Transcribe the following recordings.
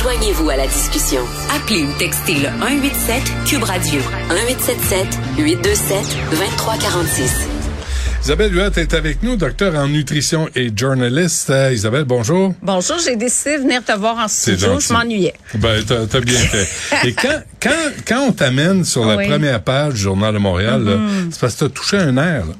Joignez-vous à la discussion. Appelez ou textez le 187 Cube Radio 1877 827 2346. Isabelle Huot est avec nous, docteur en nutrition et journaliste. Euh, Isabelle, bonjour. Bonjour, j'ai décidé de venir te voir en studio, je m'ennuyais. Ben, t'as, bien fait. et quand, quand, quand on t'amène sur la première page du Journal de Montréal, mm-hmm. c'est parce que t'as touché un air. Là.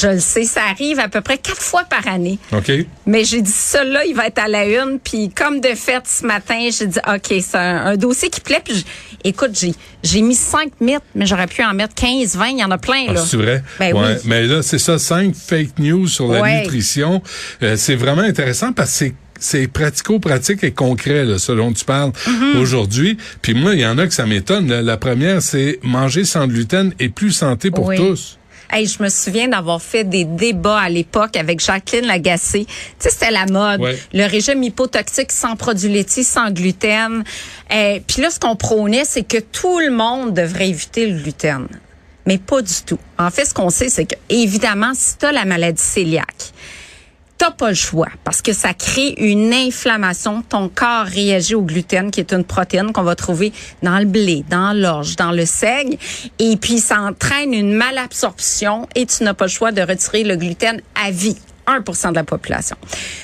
Je le sais, ça arrive à peu près quatre fois par année. OK. Mais j'ai dit, ça là, il va être à la une. Puis comme de fait, ce matin, j'ai dit, OK, c'est un, dossier qui plaît. Puis écoute, j'ai, j'ai mis cinq mythes, mais j'aurais pu en mettre 15, 20. Il y en a plein, ah, là. c'est vrai? Ben, oui. Mais là, c'est ça, cinq fake news sur la nutrition. Euh, c'est vraiment intéressant parce que c'est c'est pratico-pratique et concret, là, selon tu parles mm-hmm. aujourd'hui. Puis moi, il y en a que ça m'étonne. La première, c'est manger sans gluten et plus santé pour tous. Hey, je me souviens d'avoir fait des débats à l'époque avec Jacqueline Lagacé. Tu sais, c'était la mode. Le régime hypotoxique sans produits laitiers, sans gluten. Eh, Puis là, ce qu'on prônait, c'est que tout le monde devrait éviter le gluten. Mais pas du tout. En fait, ce qu'on sait, c'est que, évidemment, si tu as la maladie cœliaque, t'as pas le choix parce que ça crée une inflammation. Ton corps réagit au gluten, qui est une protéine qu'on va trouver dans le blé, dans l'orge, dans le seigle. Et puis, ça entraîne une malabsorption et tu n'as pas le choix de retirer le gluten à vie. 1% de la population.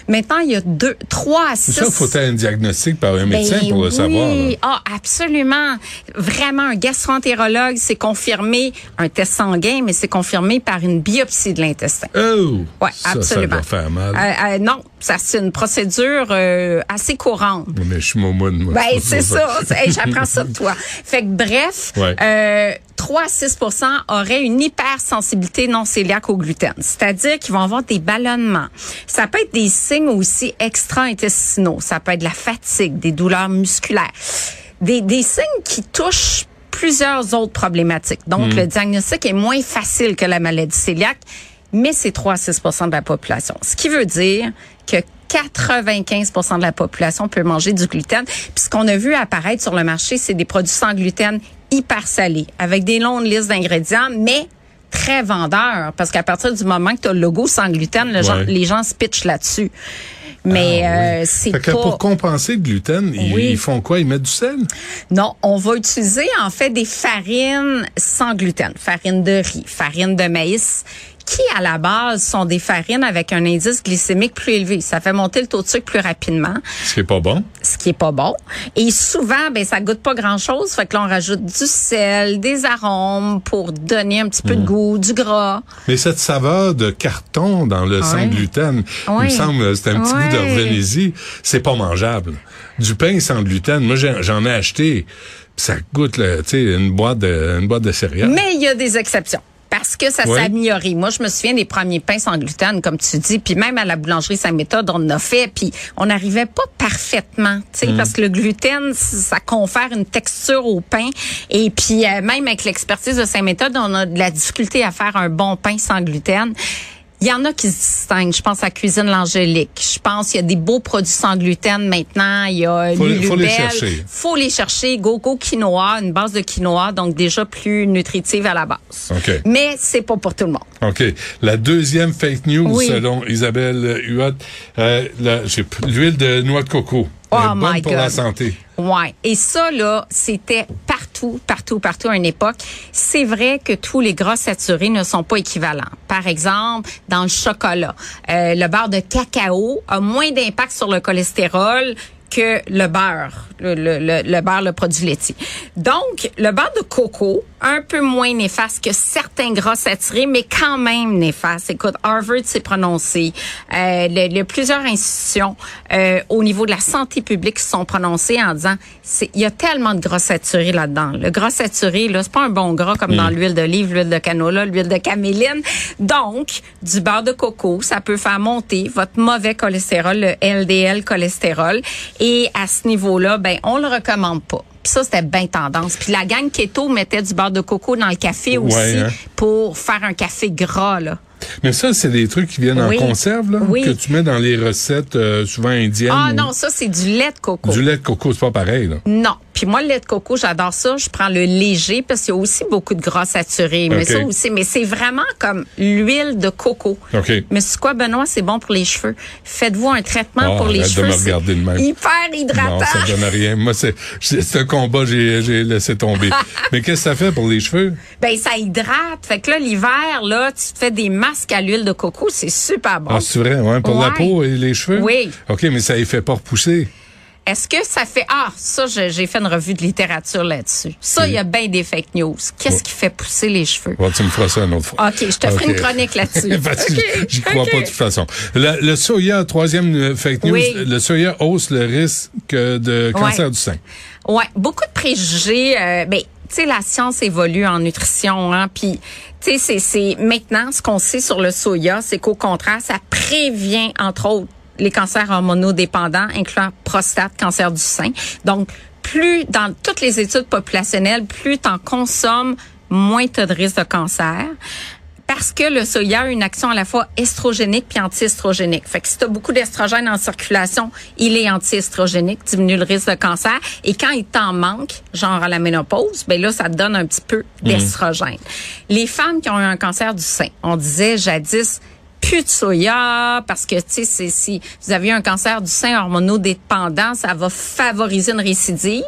Maintenant, il y a deux, 3 à 6... Ça, il faut un diagnostic par un médecin pour le ben savoir. Oui, ah, absolument. Vraiment, un gastroentérologue, c'est confirmé, un test sanguin, mais c'est confirmé par une biopsie de l'intestin. Oh! Oui, absolument. Ça va faire mal. Euh, euh, non, ça c'est une procédure euh, assez courante. Mais je suis moi. Ben, c'est ça. J'apprends ça de toi. Fait que bref, euh, 3 à 6% auraient une hypersensibilité non cœliaque au gluten. C'est-à-dire qu'ils vont avoir des ballonnements. Ça peut être des signes aussi extra-intestinaux. Ça peut être de la fatigue, des douleurs musculaires. Des, des signes qui touchent plusieurs autres problématiques. Donc, hmm. le diagnostic est moins facile que la maladie cœliaque, mais c'est 3 à 6% de la population. Ce qui veut dire que 95% de la population peut manger du gluten. Puis ce qu'on a vu apparaître sur le marché, c'est des produits sans gluten hyper salés, avec des longues listes d'ingrédients, mais très vendeurs, parce qu'à partir du moment que tu as le logo sans gluten, les gens se pitchent là-dessus. Mais ah, euh, c'est pas... Pour compenser le gluten, ils, font quoi? Ils mettent du sel? Non, on va utiliser en fait des farines sans gluten. Farine de riz, farine de maïs qui, à la base, sont des farines avec un indice glycémique plus élevé. Ça fait monter le taux de sucre plus rapidement. Ce qui est pas bon. Ce qui est pas bon. Et souvent, ben, ça goûte pas grand-chose. Fait que l'on rajoute du sel, des arômes pour donner un petit peu de hmm. goût, du gras. Mais cette saveur de carton dans le sans gluten, il me semble, c'est un petit goût de revenez c'est pas mangeable. Du pain sans gluten, moi, j'en ai acheté. Ça goûte, tu sais, une boîte de, une boîte de céréales. Mais il y a des exceptions parce que ça s'est amélioré. Moi, je me souviens des premiers pains sans gluten, comme tu dis, puis même à la boulangerie Saint-Méthode, on en a fait, puis on n'arrivait pas parfaitement, tu sais, mm. parce que le gluten, ça confère une texture au pain, et puis euh, même avec l'expertise de Saint-Méthode, on a de la difficulté à faire un bon pain sans gluten. Il y en a qui se distinguent. Je pense à Cuisine l'Angélique. Je pense qu'il y a des beaux produits sans gluten maintenant. Il y a faut, faut les chercher. Faut les chercher. Gogo quinoa, une base de quinoa, donc déjà plus nutritive à la base. Okay. Mais c'est pas pour tout le monde. OK. La deuxième fake news, selon Isabelle Huot, euh, l'huile de noix de coco. Oh bonne pour la santé. Ouais. Et ça, là, c'était partout, partout, partout à une époque. C'est vrai que tous les gras saturés ne sont pas équivalents. Par exemple, dans le chocolat, euh, le beurre de cacao a moins d'impact sur le cholestérol que le beurre, le, le, le, beurre, le produit laitier. Donc, le beurre de coco, un peu moins néfaste que certains gras saturés, mais quand même néfaste. Écoute, Harvard s'est prononcé, euh, le, plusieurs institutions euh, au niveau de la santé publique se sont prononcées en disant, il y a tellement de gras saturés là-dedans. Le gras saturé, là, c'est pas un bon gras comme dans mm. l'huile d'olive, l'huile de canola, l'huile de caméline. Donc, du beurre de coco, ça peut faire monter votre mauvais cholestérol, le LDL cholestérol. Et à ce niveau-là, ben on le recommande pas. Puis ça, c'était bien tendance. Puis la gang keto mettait du beurre de coco dans le café aussi hein. pour faire un café gras, là. Mais ça, c'est des trucs qui viennent en conserve, là, que tu mets dans les recettes euh, souvent indiennes. Ah non, ça, c'est du lait de coco. Du lait de coco, c'est pas pareil, là. Non. Puis moi, le lait de coco, j'adore ça. Je prends le léger parce qu'il y a aussi beaucoup de gras saturé. Mais ça aussi, mais c'est vraiment comme l'huile de coco. Mais c'est quoi, Benoît? C'est bon pour les cheveux. Faites-vous un traitement oh, pour les cheveux. De me regarder de même. Hyper hydratant. Non, ça donne rien. Moi, c'est, c'est un combat, j'ai, j'ai laissé tomber. mais qu'est-ce que ça fait pour les cheveux? Ben, ça hydrate. Fait que là, l'hiver, là, tu te fais des masques à l'huile de coco. C'est super bon. Ah, c'est vrai, ouais, pour la peau et les cheveux? Oui. OK, mais ça y fait pas repousser. Est-ce que ça fait ah ça j'ai fait une revue de littérature là-dessus. Ça il y a bien des fake news. Qu'est-ce qui fait pousser les cheveux? Tu me feras ça une autre fois. OK, je te ferai une chronique là-dessus. J'y crois pas de toute façon. Le, soya troisième euh, fake news, le soya hausse le risque de cancer du sein. Ouais, beaucoup de préjugés euh, ben tu sais, la science évolue en nutrition, hein, puis tu sais, c'est maintenant ce qu'on sait sur le soya, c'est qu'au contraire, ça prévient entre autres les cancers hormonodépendants, incluant prostate, cancer du sein. Donc, plus dans toutes les études populationnelles, plus tu en consommes, moins tu as de risque de cancer parce que le soya a une action à la fois estrogénique puis anti-estrogénique. Fait que si tu as beaucoup d'estrogène en circulation, il est anti-estrogénique, diminue le risque de cancer. Et quand il t'en manque, genre à la ménopause, ben là, ça te donne un petit peu mmh. d'estrogène. Les femmes qui ont eu un cancer du sein, on disait jadis, plus de soya parce que tu sais si vous avez un cancer du sein hormonodépendant, ça va favoriser une récidive.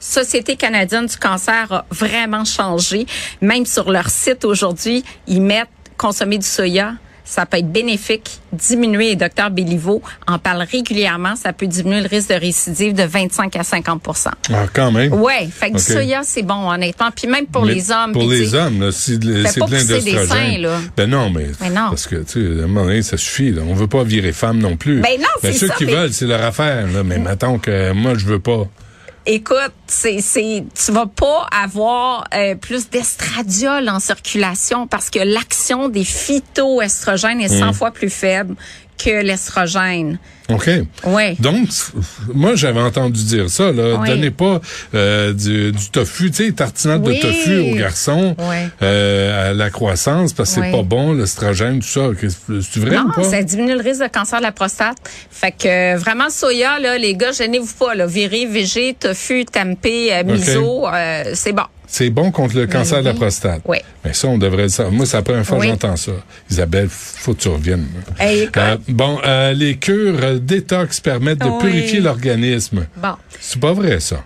Société canadienne du cancer a vraiment changé. Même sur leur site aujourd'hui, ils mettent consommer du soya ça peut être bénéfique, diminuer, et Dr Béliveau en parle régulièrement, ça peut diminuer le risque de récidive de 25 à 50% Ah, quand même. Ouais, fait que du soya, c'est bon, honnêtement. Puis même pour les hommes. Pour les hommes, là, c'est de, c'est de Ben non, mais, ben non. parce que, tu sais, à un moment donné, ça suffit, là. On veut pas virer femme non plus. Ben non, ben, c'est ceux qui veulent, c'est leur affaire, là. Mais mettons que moi, je veux pas écoute, c'est, c'est, tu vas pas avoir euh, plus d'estradiol en circulation parce que l'action des phytoestrogènes est 100 mm. fois plus faible que l'estrogène. OK. Ouais. Donc, moi, j'avais entendu dire ça, là. Donnez pas euh, du, tofu, tu sais, tartinade de tofu aux garçons euh, à la croissance parce que c'est pas bon, l'estrogène, tout ça. C'est vrai ou pas? ça diminue le risque de cancer de la prostate. Fait que vraiment, soya, là, les gars, gênez-vous pas, là. Viré, végé, tofu, tempeh, euh, miso, c'est bon. C'est bon contre le cancer de la prostate. Oui. Mais ça, on devrait le savoir. Moi, c'est la première fois que j'entends ça. Isabelle, faut que tu reviennes. euh, bon, euh, les cures euh, détox permettent de purifier l'organisme. Bon. C'est pas vrai, ça.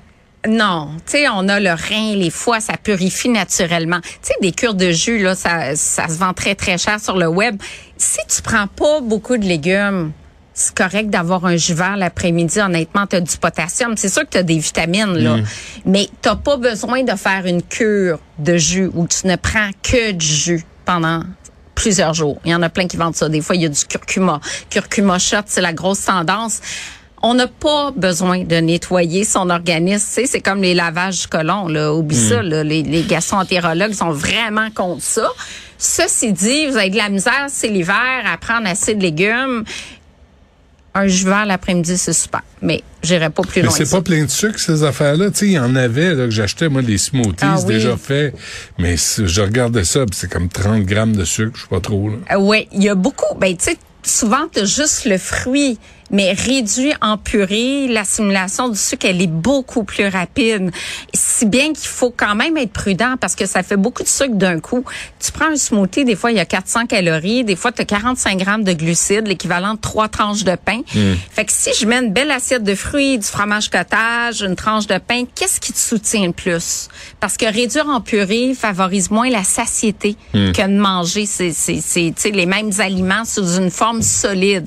Non, tu sais, on a le rein, les foies, ça purifie naturellement. Tu sais, des cures de jus, là, ça, ça se vend très, très cher sur le web. Si tu prends pas beaucoup de légumes, c'est correct d'avoir un jus vert l'après-midi. Honnêtement, tu as du potassium. C'est sûr que tu as des vitamines, là. Mm. Mais tu pas besoin de faire une cure de jus où tu ne prends que du jus pendant plusieurs jours. Il y en a plein qui vendent ça. Des fois, il y a du curcuma. Curcuma shot, c'est la grosse tendance. On n'a pas besoin de nettoyer son organisme. c'est comme les lavages colons. Là. Oublie mm. ça. Là. Les, les gastroentérologues sont vraiment contre ça. Ceci dit, vous avez de la misère, c'est l'hiver, à prendre assez de légumes un jus vert l'après-midi, c'est super. Mais j'irai pas plus loin. Mais c'est pas plein de sucre, ces affaires-là. Tu sais, il y en avait, là, que j'achetais, moi, des smoothies ah déjà faits. Mais je regardais ça, c'est comme 30 grammes de sucre, je sais pas trop, là. Euh, oui, il y a beaucoup. Ben, tu sais, souvent, tu juste le fruit mais réduit en purée, l'assimilation du sucre, elle est beaucoup plus rapide. Si bien qu'il faut quand même être prudent parce que ça fait beaucoup de sucre d'un coup. Tu prends un smoothie, des fois, il y a 400 calories, des fois, tu as 45 grammes de glucides, l'équivalent de trois tranches de pain. Hmm. Fait que si je mets une belle assiette de fruits, du fromage cottage, une tranche de pain, qu'est-ce qui te soutient le plus? Parce que réduire en purée favorise moins la satiété hmm. que de manger c'est, c'est, les mêmes aliments sous une forme solide.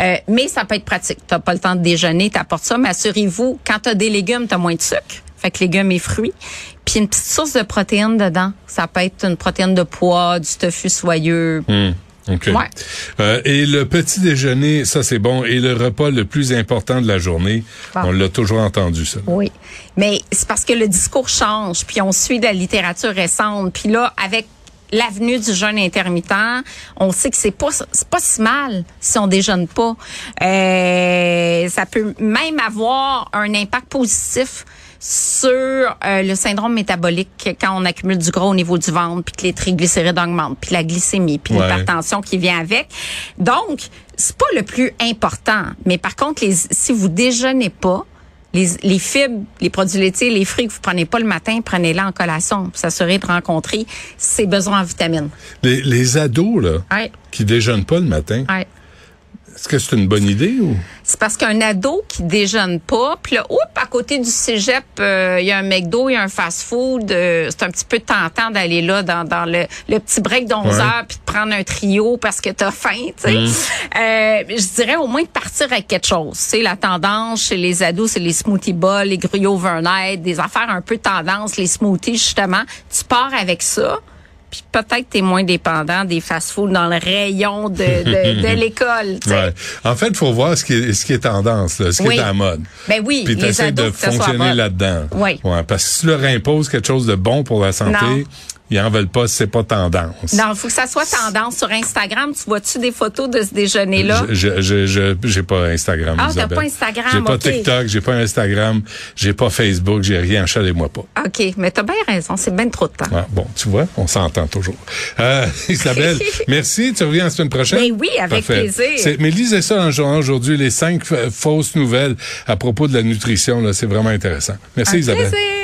Euh, mais ça peut être pratique. T'as pas le temps de déjeuner, t'apportes ça, mais assurez-vous, quand t'as des légumes, t'as moins de sucre. Fait que légumes et fruits. Puis une petite source de protéines dedans. Ça peut être une protéine de pois, du tofu soyeux. Hmm. OK. Euh, et le petit déjeuner, ça c'est bon. Et le repas le plus important de la journée, on l'a toujours entendu ça. Oui, mais c'est parce que le discours change, puis on suit la littérature récente. Puis là, avec l'avenue du jeûne intermittent. On sait que c'est pas c'est pas si mal si on déjeune pas. Euh, ça peut même avoir un impact positif sur euh, le syndrome métabolique quand on accumule du gras au niveau du ventre, puis que les triglycérides augmentent, puis la glycémie, puis l'hypertension qui vient avec. Donc, c'est pas le plus important. Mais par contre, les, si vous déjeunez pas, Les, les fibres, les produits laitiers, les fruits que vous prenez pas le matin, prenez-les en collation pour s'assurer de rencontrer ses besoins en vitamines. Les, les ados, là, Ouais. qui déjeunent pas le matin, Ouais. Est-ce que c'est une bonne idée ou? C'est parce qu'un ado qui déjeune pas, puis là, oups, à côté du cégep, euh, il y a un McDo, il y a un fast-food. euh, c'est un petit peu tentant d'aller là dans, dans le, le petit break d'11 Ouais. heures puis de prendre un trio parce que t'as faim, tu sais. Mm. Euh, je dirais au moins de partir avec quelque chose. C'est la tendance chez les ados, c'est les smoothie bowls, les gruyos overnight, des affaires un peu tendance, les smoothies justement. Tu pars avec ça. Puis peut-être t'es moins dépendant des fast-foods dans le rayon de, de, de l'école. Ouais. En fait, il faut voir ce qui est, ce qui est tendance, là, ce qui Oui. est à la mode. Ben oui, Puis t'essaies de fonctionner là-dedans. Oui. Ouais, parce que si tu leur imposes quelque chose de bon pour la santé, Non. Ils en veulent pas, c'est pas tendance. Non, il faut que ça soit tendance sur Instagram. Tu vois-tu des photos de ce déjeuner-là? Je, je, je, j'ai pas Instagram. Ah, t'as Isabelle. pas Instagram, J'ai pas ok. TikTok, j'ai pas Instagram, j'ai pas Facebook, j'ai rien. Chalez-moi pas. OK, mais t'as bien raison. C'est bien trop de temps. Ah, bon, tu vois, on s'entend toujours. Euh, Isabelle, merci. Tu reviens la semaine prochaine? Mais oui, avec plaisir. Mais lisez ça dans le journal aujourd'hui, les cinq fa- fausses nouvelles à propos de la nutrition. là, C'est vraiment intéressant. Merci, Un Isabelle. plaisir.